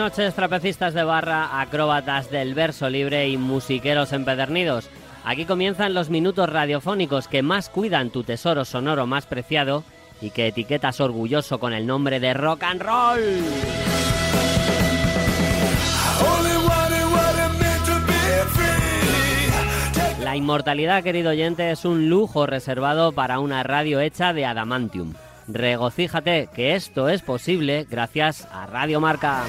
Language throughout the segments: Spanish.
Noches, trapecistas de barra, acróbatas del verso libre y musiqueros empedernidos. Aquí comienzan los minutos radiofónicos que más cuidan tu tesoro sonoro más preciado y que etiquetas orgulloso con el nombre de rock and roll. La inmortalidad, querido oyente, es un lujo reservado para una radio hecha de adamantium. Regocíjate que esto es posible gracias a Radio Marca.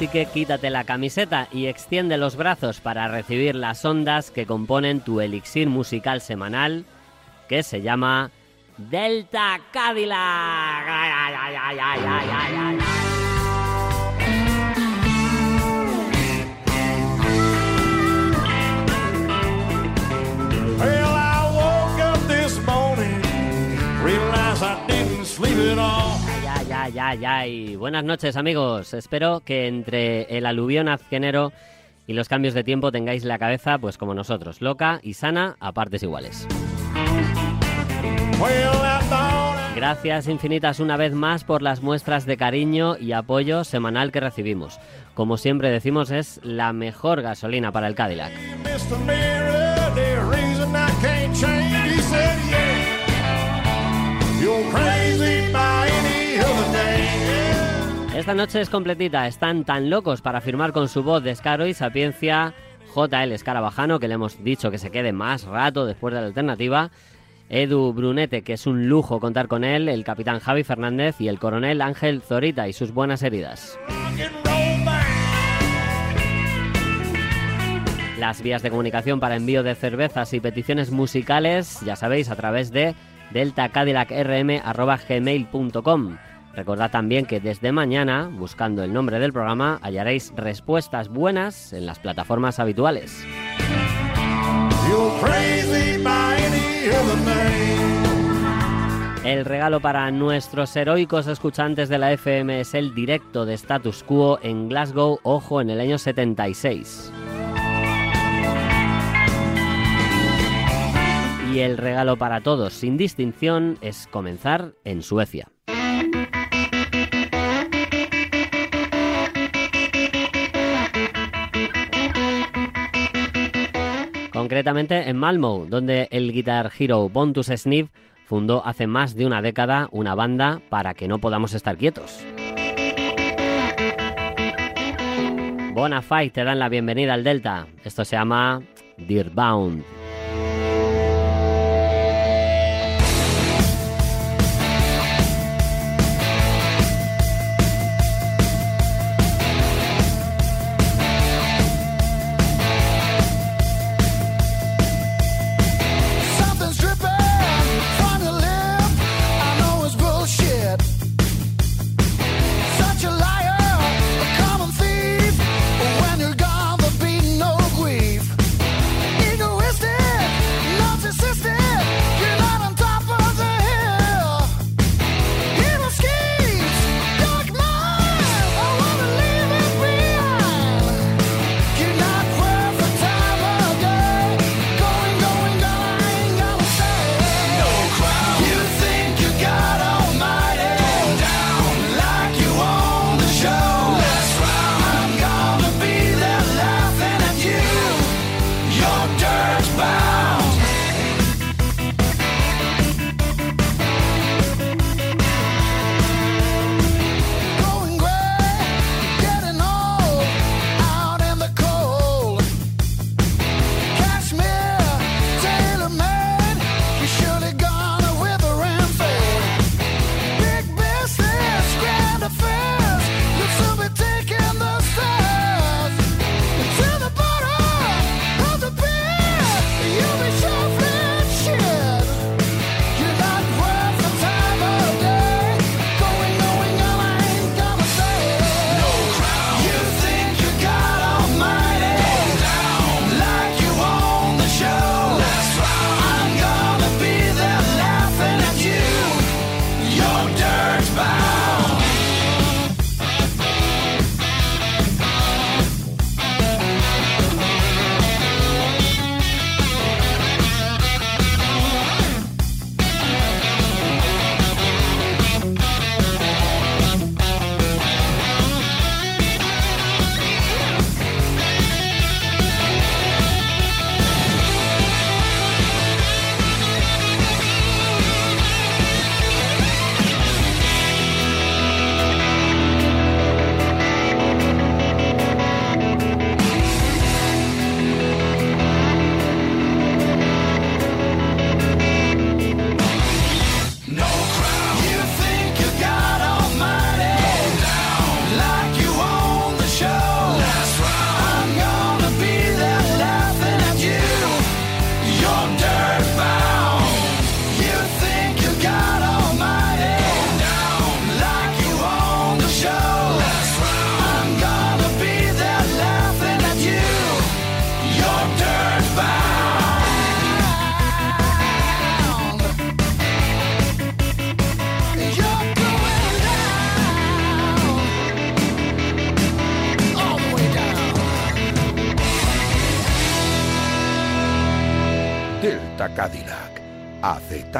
Así que quítate la camiseta y extiende los brazos para recibir las ondas que componen tu elixir musical semanal, que se llama Delta Cadillac. Well, I woke up this morning, realized I didn't sleep at all. Ya, ya, ya, ya. Y buenas noches, amigos. Espero que entre el aluvión azquenero y los cambios de tiempo tengáis la cabeza, pues como nosotros, loca y sana a partes iguales. Gracias infinitas una vez más por las muestras de cariño y apoyo semanal que recibimos. Como siempre decimos, es la mejor gasolina para el Cadillac. Esta noche es completita, están tan locos para firmar con su voz descaro y sapiencia JL Escarabajano, que le hemos dicho que se quede más rato después de la alternativa, Edu Brunete, que es un lujo contar con él, el capitán Javi Fernández y el coronel Ángel Zorita y sus buenas heridas. Las vías de comunicación para envío de cervezas y peticiones musicales, ya sabéis, a través de deltacadillacrm.gmail.com. Recordad también que desde mañana, buscando el nombre del programa, hallaréis respuestas buenas en las plataformas habituales. El regalo para nuestros heroicos escuchantes de la FM es el directo de Status Quo en Glasgow, ojo, en el año 76. Y el regalo para todos, sin distinción, es comenzar en Suecia. Concretamente en Malmo, donde el guitar hero Bontus Sniff fundó hace más de una década una banda para que no podamos estar quietos. Bonafide te dan la bienvenida al Delta. Esto se llama Bound.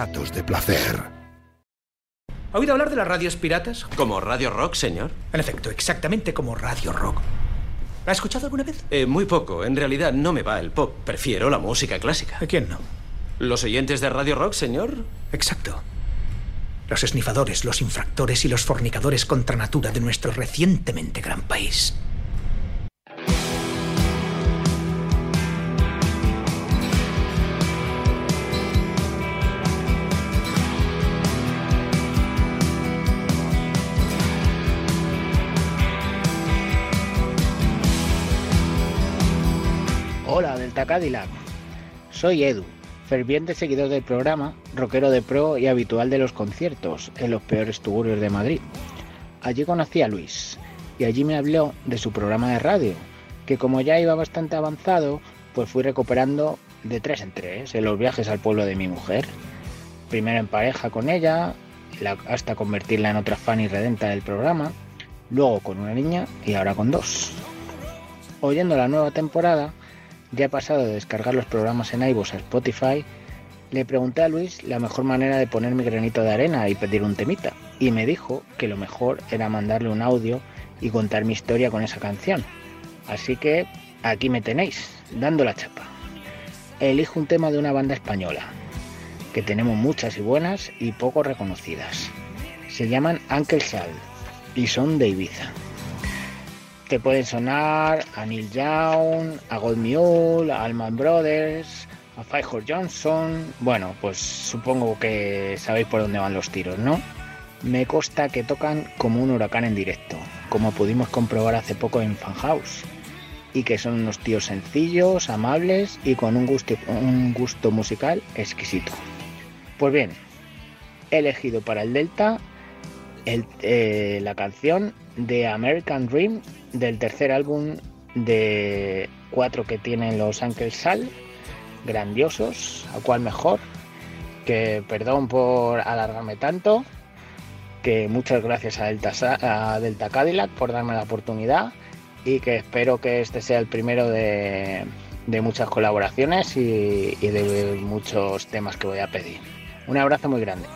Acetatos de placer. ¿Ha oído hablar de las radios piratas? ¿Como Radio Rock, señor? En efecto, exactamente como Radio Rock. ¿La ha escuchado alguna vez? Eh, muy poco. En realidad no me va el pop. Prefiero la música clásica. ¿A quién no? ¿Los oyentes de Radio Rock, señor? Exacto. Los esnifadores, los infractores y los fornicadores contra natura de nuestro recientemente gran país. Cadillac. Soy Edu, ferviente seguidor del programa, rockero de pro y habitual de los conciertos en los peores tugurios de Madrid. Allí conocí a Luis y allí me habló de su programa de radio, que como ya iba bastante avanzado, pues fui recuperando de tres en tres en los viajes al pueblo de mi mujer. Primero en pareja con ella, la- hasta convertirla en otra fan y redenta del programa, luego con una niña y ahora con dos. Oyendo la nueva temporada, ya he pasado de descargar los programas en iVoox a Spotify, le pregunté a Luis la mejor manera de poner mi granito de arena y pedir un temita, y me dijo que lo mejor era mandarle un audio y contar mi historia con esa canción. Así que aquí me tenéis, dando la chapa. Elijo un tema de una banda española, que tenemos muchas y buenas y poco reconocidas. Se llaman Uncle Sal y son de Ibiza. Te pueden sonar a Neil Young, a Gold Mule, a Allman Brothers, a Firehorse Johnson. Bueno, pues supongo que sabéis por dónde van los tiros, ¿no? Me consta que tocan como un huracán en directo, como pudimos comprobar hace poco en Fan House. Y que son unos tíos sencillos, amables y con un gusto, musical exquisito. Pues bien, he elegido para el Delta el- eh, la canción de American Dream del tercer álbum de cuatro que tienen los Uncle Sal, grandiosos, a cual mejor, que perdón por alargarme tanto, que muchas gracias a Delta, a Delta Cadillac por darme la oportunidad y que espero que este sea el primero de, de muchas colaboraciones y de muchos temas que voy a pedir. Un abrazo muy grande.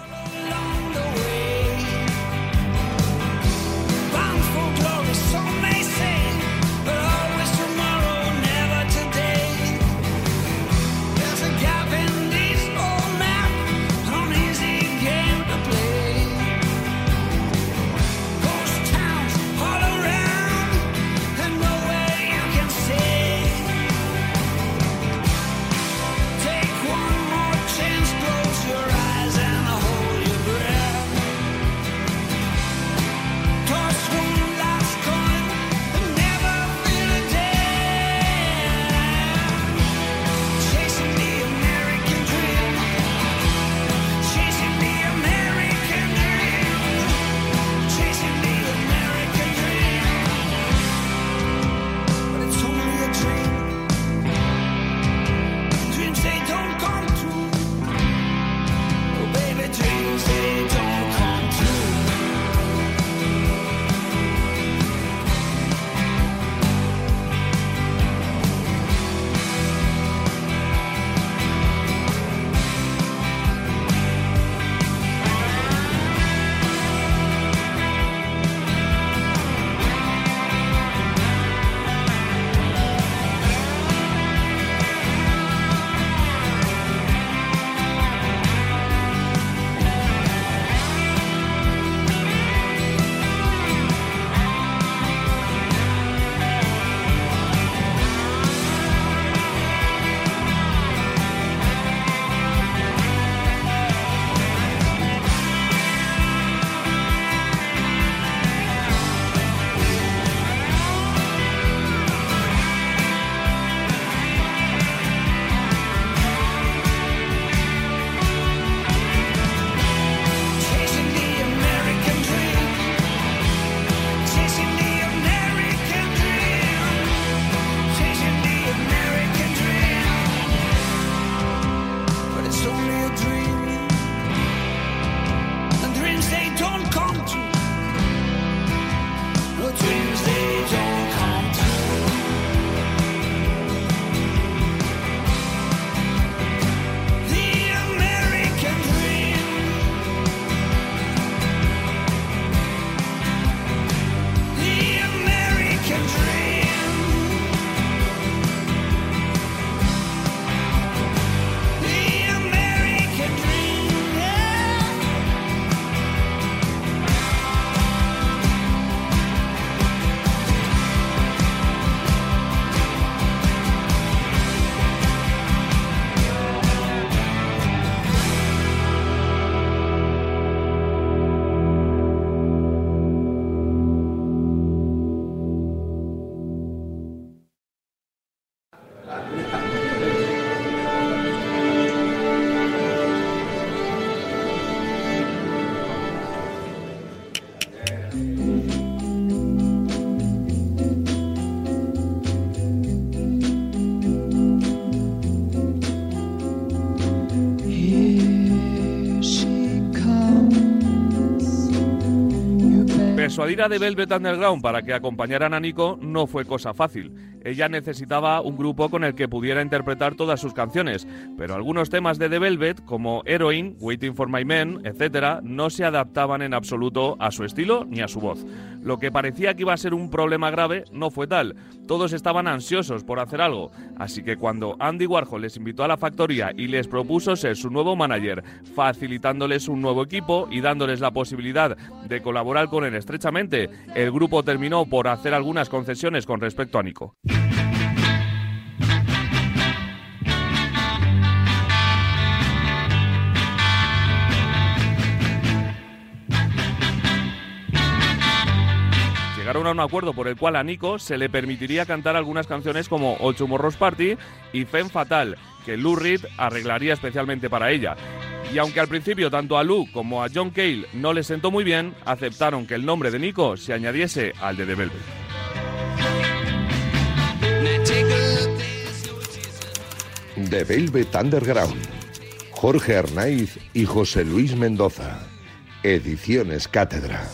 Persuadir a The Velvet Underground para que acompañaran a Nico no fue cosa fácil. Ella necesitaba un grupo con el que pudiera interpretar todas sus canciones, pero algunos temas de The Velvet, como Heroin, Waiting for My Men, etc., no se adaptaban en absoluto a su estilo ni a su voz. Lo que parecía que iba a ser un problema grave no fue tal. Todos estaban ansiosos por hacer algo, así que cuando Andy Warhol les invitó a la factoría y les propuso ser su nuevo manager, facilitándoles un nuevo equipo y dándoles la posibilidad de colaborar con él estrechamente, el grupo terminó por hacer algunas concesiones con respecto a Nico. A un acuerdo por el cual a Nico se le permitiría cantar algunas canciones como Old Tomorrow's Party y Femme Fatal, que Lou Reed arreglaría especialmente para ella. Y aunque al principio tanto a Lou como a John Cale no les sentó muy bien, aceptaron que el nombre de Nico se añadiese al de The Velvet. The Underground. Jorge Arnaiz y José Luis Mendoza. Ediciones Cátedra.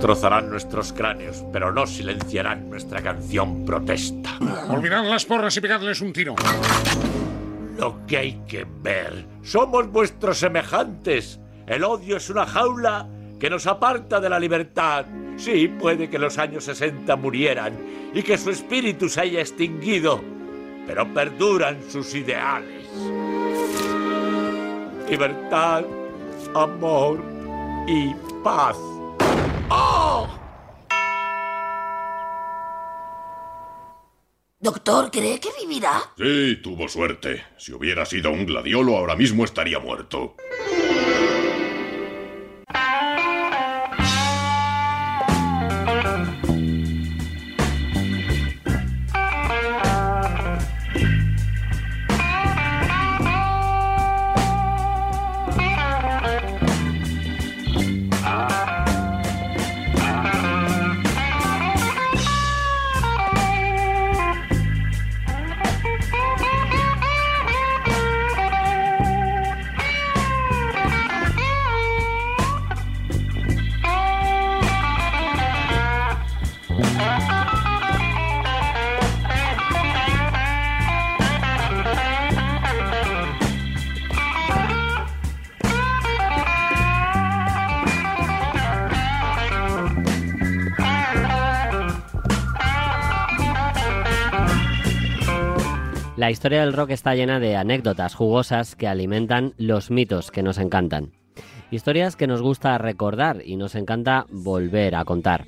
Trozarán nuestros cráneos, pero no silenciarán nuestra canción protesta. Olvidad las porras y pegadles un tiro. Lo que hay que ver. Somos vuestros semejantes. El odio es una jaula que nos aparta de la libertad. Sí, puede que los años 60 murieran y que su espíritu se haya extinguido, pero perduran sus ideales. Libertad, amor y paz. Doctor, ¿cree que vivirá? Sí, tuvo suerte. Si hubiera sido un gladiolo, ahora mismo estaría muerto. La historia del rock está llena de anécdotas jugosas que alimentan los mitos que nos encantan. Historias que nos gusta recordar y nos encanta volver a contar.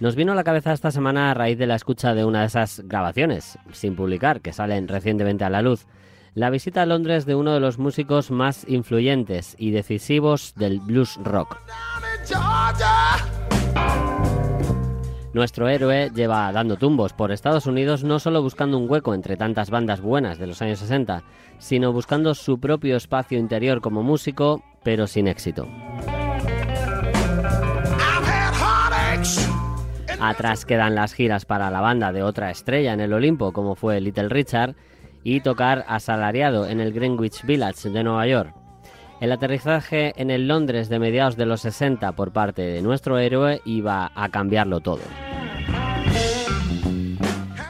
Nos vino a la cabeza esta semana a raíz de la escucha de una de esas grabaciones, sin publicar, que salen recientemente a la luz. La visita a Londres de uno de los músicos más influyentes y decisivos del blues rock. Nuestro héroe lleva dando tumbos por Estados Unidos no solo buscando un hueco entre tantas bandas buenas de los años 60, sino buscando su propio espacio interior como músico, pero sin éxito. Atrás quedan las giras para la banda de otra estrella en el Olimpo, como fue Little Richard, y tocar asalariado en el Greenwich Village de Nueva York. El aterrizaje en el Londres de mediados de los 60 por parte de nuestro héroe iba a cambiarlo todo.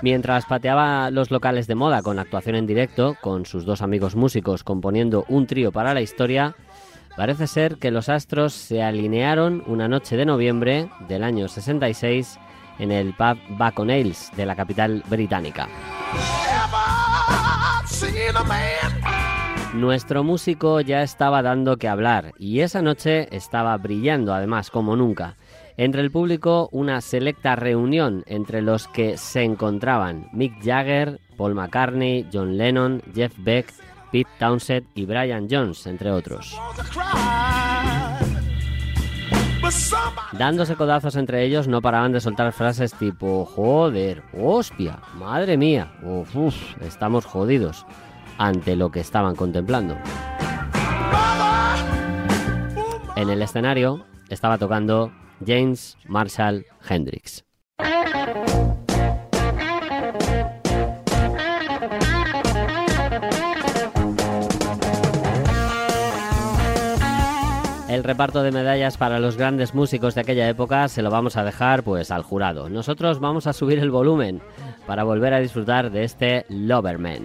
Mientras pateaba los locales de moda con actuación en directo, con sus dos amigos músicos componiendo un trío para la historia, parece ser que los astros se alinearon una noche de noviembre del año 66 en el pub Baconales de la capital británica. Nuestro músico ya estaba dando que hablar y esa noche estaba brillando además como nunca. Entre el público una selecta reunión entre los que se encontraban Mick Jagger, Paul McCartney, John Lennon, Jeff Beck, Pete Townshend y Brian Jones, entre otros. Dándose codazos entre ellos, no paraban de soltar frases tipo joder, hostia, madre mía, uf, estamos jodidos, ante lo que estaban contemplando. En el escenario estaba tocando James Marshall Hendrix. El reparto de medallas para los grandes músicos de aquella época se lo vamos a dejar pues al jurado. Nosotros vamos a subir el volumen para volver a disfrutar de este Loverman.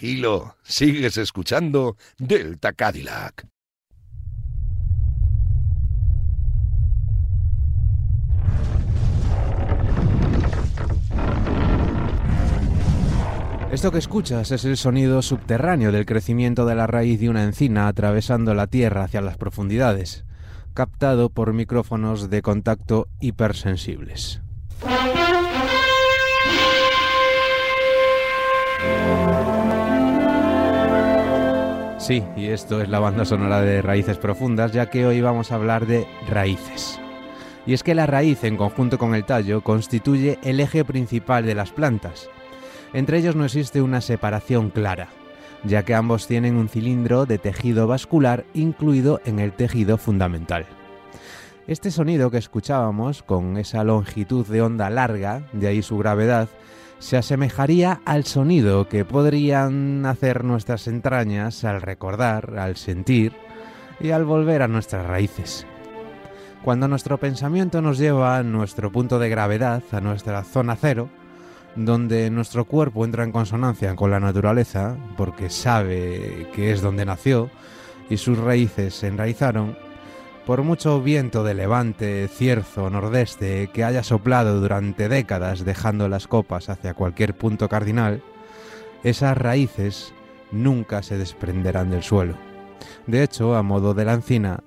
tranquilo, sigues escuchando Delta Cadillac. Esto que escuchas es el sonido subterráneo del crecimiento de la raíz de una encina atravesando la tierra hacia las profundidades, captado por micrófonos de contacto hipersensibles. Sí, y esto es la banda sonora de Raíces Profundas, ya que hoy vamos a hablar de raíces. Y es que la raíz, en conjunto con el tallo, constituye el eje principal de las plantas. Entre ellos no existe una separación clara, ya que ambos tienen un cilindro de tejido vascular incluido en el tejido fundamental. Este sonido que escuchábamos, con esa longitud de onda larga, de ahí su gravedad, se asemejaría al sonido que podrían hacer nuestras entrañas al recordar, al sentir y al volver a nuestras raíces. Cuando nuestro pensamiento nos lleva a nuestro punto de gravedad, a nuestra zona cero, donde nuestro cuerpo entra en consonancia con la naturaleza, porque sabe que es donde nació y sus raíces se enraizaron, por mucho viento de levante, cierzo, nordeste que haya soplado durante décadas dejando las copas hacia cualquier punto cardinal, esas raíces nunca se desprenderán del suelo. De hecho, a modo de la encina,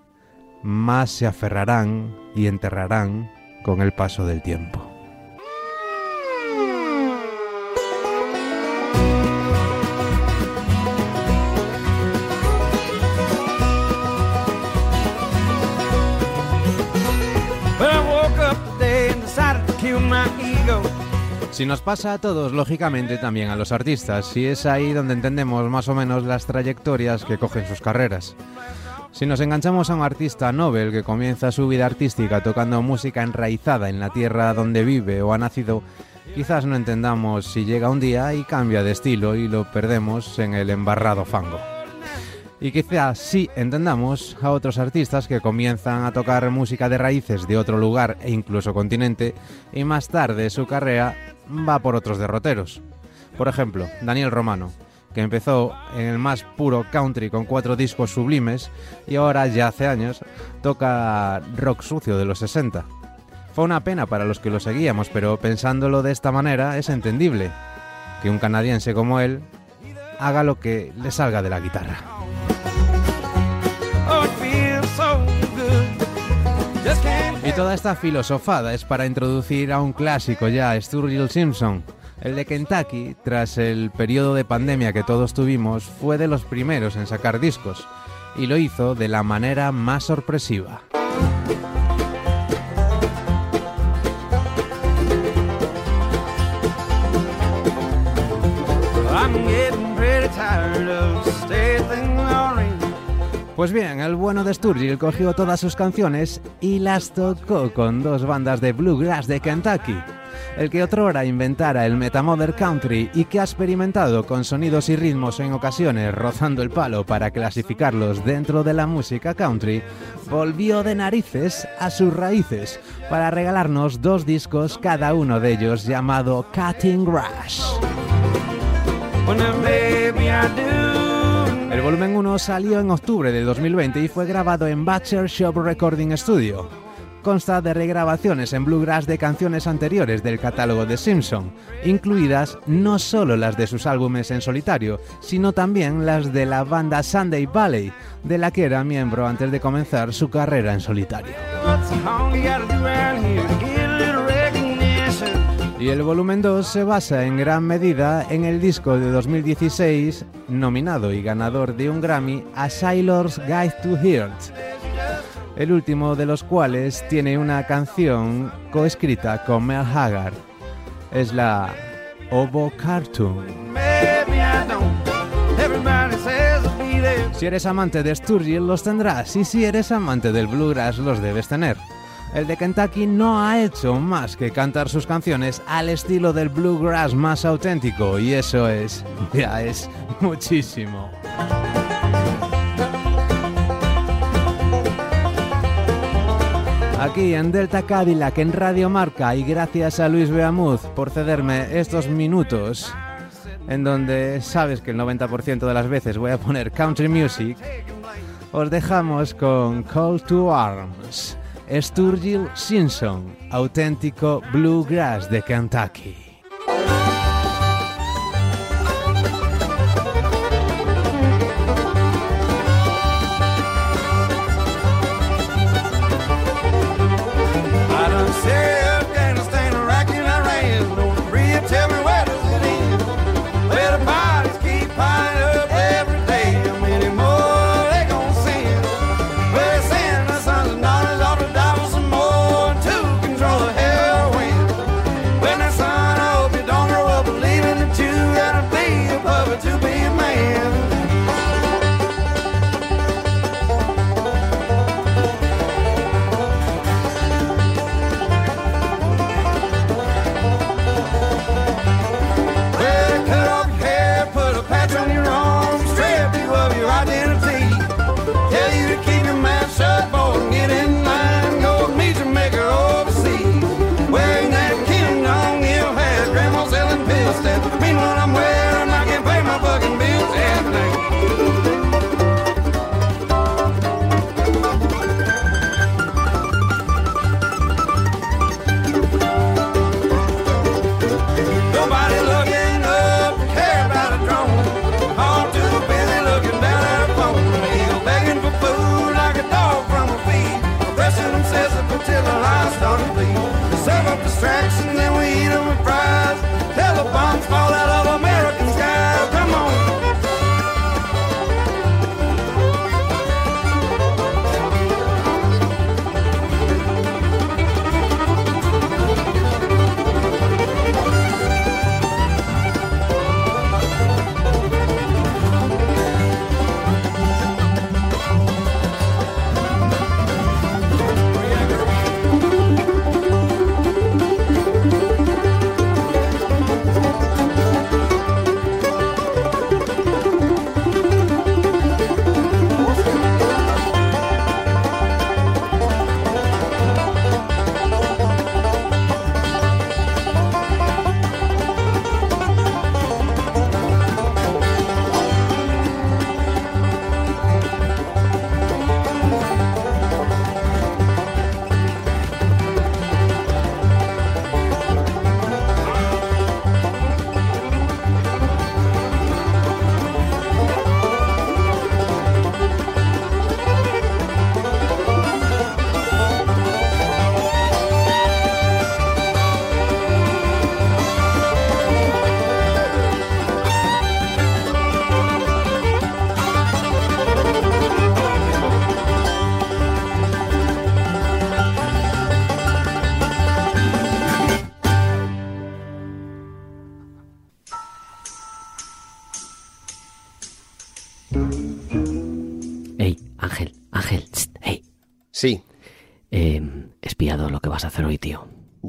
más se aferrarán y enterrarán con el paso del tiempo. Si nos pasa a todos, lógicamente también a los artistas, y es ahí donde entendemos más o menos las trayectorias que cogen sus carreras. Si nos enganchamos a un artista Nobel que comienza su vida artística tocando música enraizada en la tierra donde vive o ha nacido, quizás no entendamos si llega un día y cambia de estilo y lo perdemos en el embarrado fango. Y quizás sí entendamos a otros artistas que comienzan a tocar música de raíces de otro lugar e incluso continente y más tarde su carrera va por otros derroteros. Por ejemplo, Daniel Romano, que empezó en el más puro country con cuatro discos sublimes y ahora ya hace años toca rock sucio de los 60. Fue una pena para los que lo seguíamos, pero pensándolo de esta manera es entendible que un canadiense como él haga lo que le salga de la guitarra. Toda esta filosofada es para introducir a un clásico ya, Sturgill Simpson. El de Kentucky, tras el periodo de pandemia que todos tuvimos, fue de los primeros en sacar discos, y lo hizo de la manera más sorpresiva. Pues bien, el bueno de Sturgill cogió todas sus canciones y las tocó con dos bandas de bluegrass de Kentucky. El que otrora inventara el Metamother Country y que ha experimentado con sonidos y ritmos en ocasiones rozando el palo para clasificarlos dentro de la música country, volvió de narices a sus raíces para regalarnos dos discos, cada uno de ellos llamado Cutting Grass. Volumen 1 salió en octubre de 2020 y fue grabado en Butcher Shop Recording Studio. Consta de regrabaciones en bluegrass de canciones anteriores del catálogo de Simpson, incluidas no solo las de sus álbumes en solitario, sino también las de la banda Sunday Valley, de la que era miembro antes de comenzar su carrera en solitario. Y el volumen 2 se basa en gran medida en el disco de 2016, nominado y ganador de un Grammy, A Sailor's Guide to Heart, el último de los cuales tiene una canción coescrita con Mel Haggard. Es la Obo Cartoon. Si eres amante de Sturgill los tendrás y si eres amante del bluegrass los debes tener. El de Kentucky no ha hecho más que cantar sus canciones al estilo del bluegrass más auténtico y eso es, ya es muchísimo. Aquí en Delta Cadillac en Radio Marca y gracias a Luis Beamuz por cederme estos minutos en donde sabes que el 90% de las veces voy a poner country music, os dejamos con Call to Arms, Sturgill Simpson, auténtico bluegrass de Kentucky.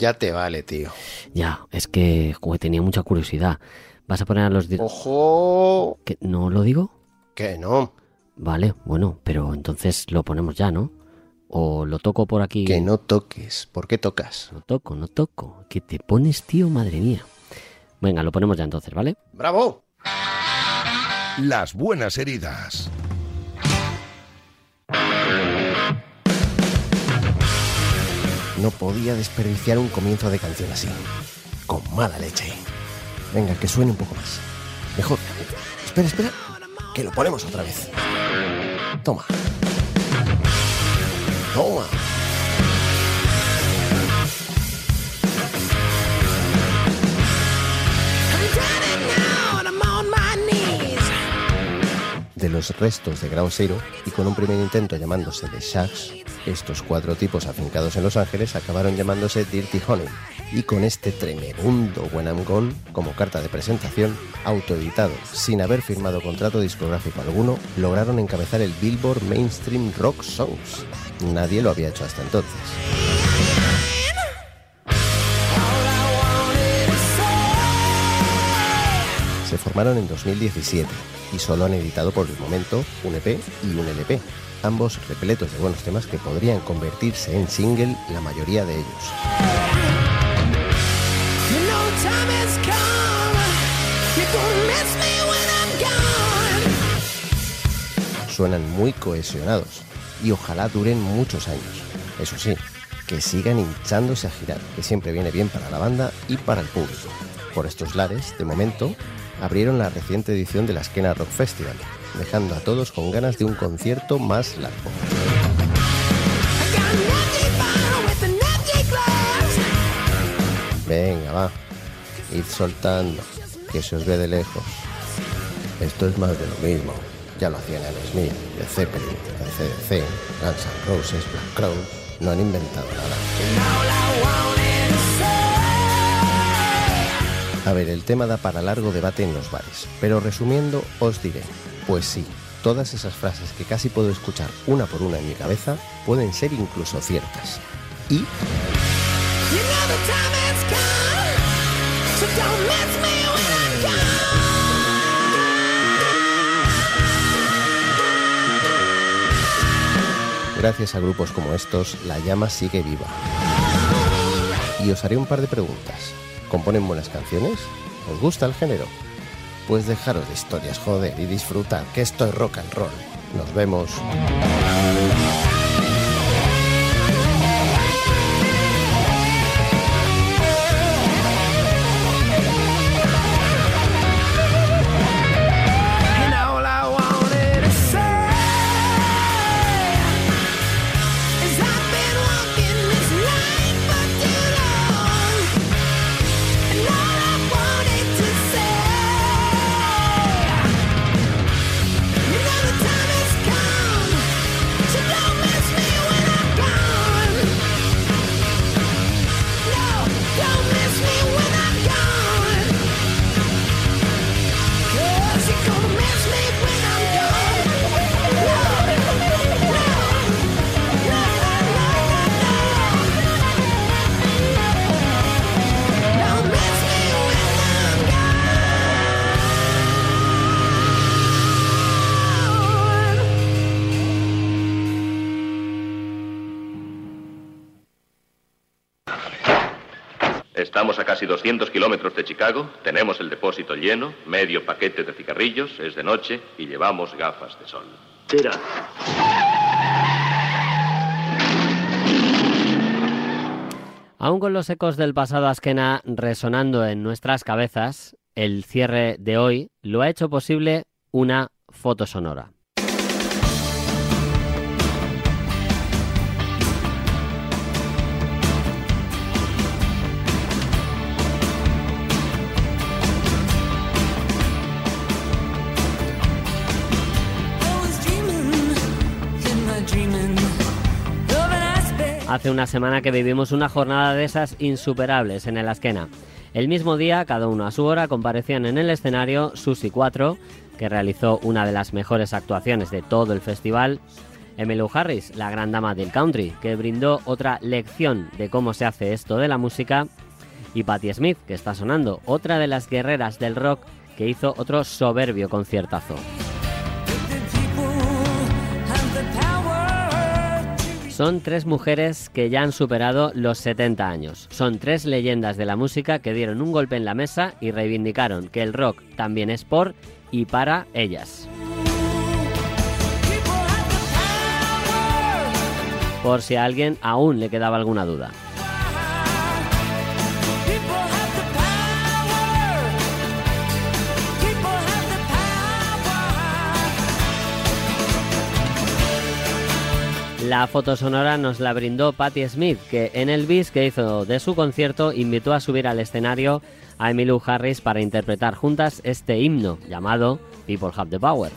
Ya te vale, tío. Ya, es que joder, tenía mucha curiosidad. ¿Vas a poner a los... ¡Ojo! ¿Que ¿No lo digo? Que no. Vale, bueno, pero entonces lo ponemos ya, ¿no? O lo toco por aquí. Que no toques. ¿Por qué tocas? No toco, no toco. ¿Qué te pones, tío? Madre mía. Venga, lo ponemos ya entonces, ¿vale? ¡Bravo! Las buenas heridas. No podía desperdiciar un comienzo de canción así. Con mala leche. Venga, que suene un poco más. Mejor. Espera, espera. Que lo ponemos otra vez. Toma. Toma. De los restos de Ground Zero y con un primer intento llamándose The Shags, estos cuatro tipos afincados en Los Ángeles acabaron llamándose Dirty Honey y con este tremendo When I'm Gone como carta de presentación, autoeditado, sin haber firmado contrato discográfico alguno, lograron encabezar el Billboard Mainstream Rock Songs. Nadie lo había hecho hasta entonces. Se formaron en 2017 y solo han editado por el momento un EP y un LP, ambos repletos de buenos temas que podrían convertirse en single la mayoría de ellos. Suenan muy cohesionados y ojalá duren muchos años. Eso sí, que sigan hinchándose a girar, que siempre viene bien para la banda y para el público. Por estos lares, de momento, abrieron la reciente edición de la Esquena Rock Festival, dejando a todos con ganas de un concierto más largo. Venga, va. Id soltando, que se os ve de lejos. Esto es más de lo mismo. Ya lo hacían en Smith, de Zeppelin, de CDC, Guns N' Roses, Black Crowes. No han inventado nada. A ver, el tema da para largo debate en los bares, pero resumiendo os diré, pues sí, todas esas frases que casi puedo escuchar una por una en mi cabeza pueden ser incluso ciertas. Y gracias a grupos como estos, la llama sigue viva. Y os haré un par de preguntas. ¿Componen buenas canciones? ¿Os gusta el género? Pues dejaros de historias, joder, y disfrutad, que esto es rock and roll. Nos vemos. Casi 200 kilómetros de Chicago, tenemos el depósito lleno, medio paquete de cigarrillos, es de noche y llevamos gafas de sol. Tira. Aún con los ecos del pasado Askena resonando en nuestras cabezas, el cierre de hoy lo ha hecho posible una foto sonora. Hace una semana que vivimos una jornada de esas insuperables en el Askena. El mismo día, cada uno a su hora, comparecían en el escenario Susi 4, que realizó una de las mejores actuaciones de todo el festival, Emmylou Harris, la gran dama del country, que brindó otra lección de cómo se hace esto de la música, y Patti Smith, que está sonando, otra de las guerreras del rock que hizo otro soberbio conciertazo. Son tres mujeres que ya han superado los 70 años. Son tres leyendas de la música que dieron un golpe en la mesa y reivindicaron que el rock también es por y para ellas. Por si a alguien aún le quedaba alguna duda. La fotosonora nos la brindó Patti Smith, que en el bis que hizo de su concierto invitó a subir al escenario a Emmylou Harris para interpretar juntas este himno llamado People Have the Power.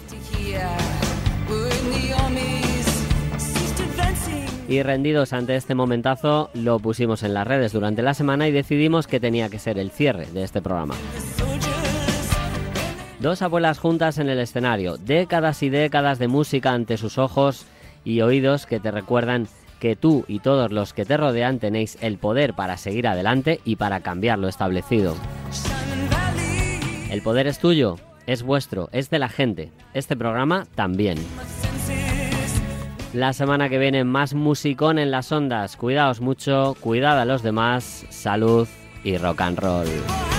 Y rendidos ante este momentazo, lo pusimos en las redes durante la semana y decidimos que tenía que ser el cierre de este programa. Dos abuelas juntas en el escenario, décadas y décadas de música ante sus ojos y oídos que te recuerdan que tú y todos los que te rodean tenéis el poder para seguir adelante y para cambiar lo establecido. El poder es tuyo, es vuestro, es de la gente. Este programa también. La semana que viene más musicón en las ondas. Cuidaos mucho, cuidad a los demás, salud y rock and roll.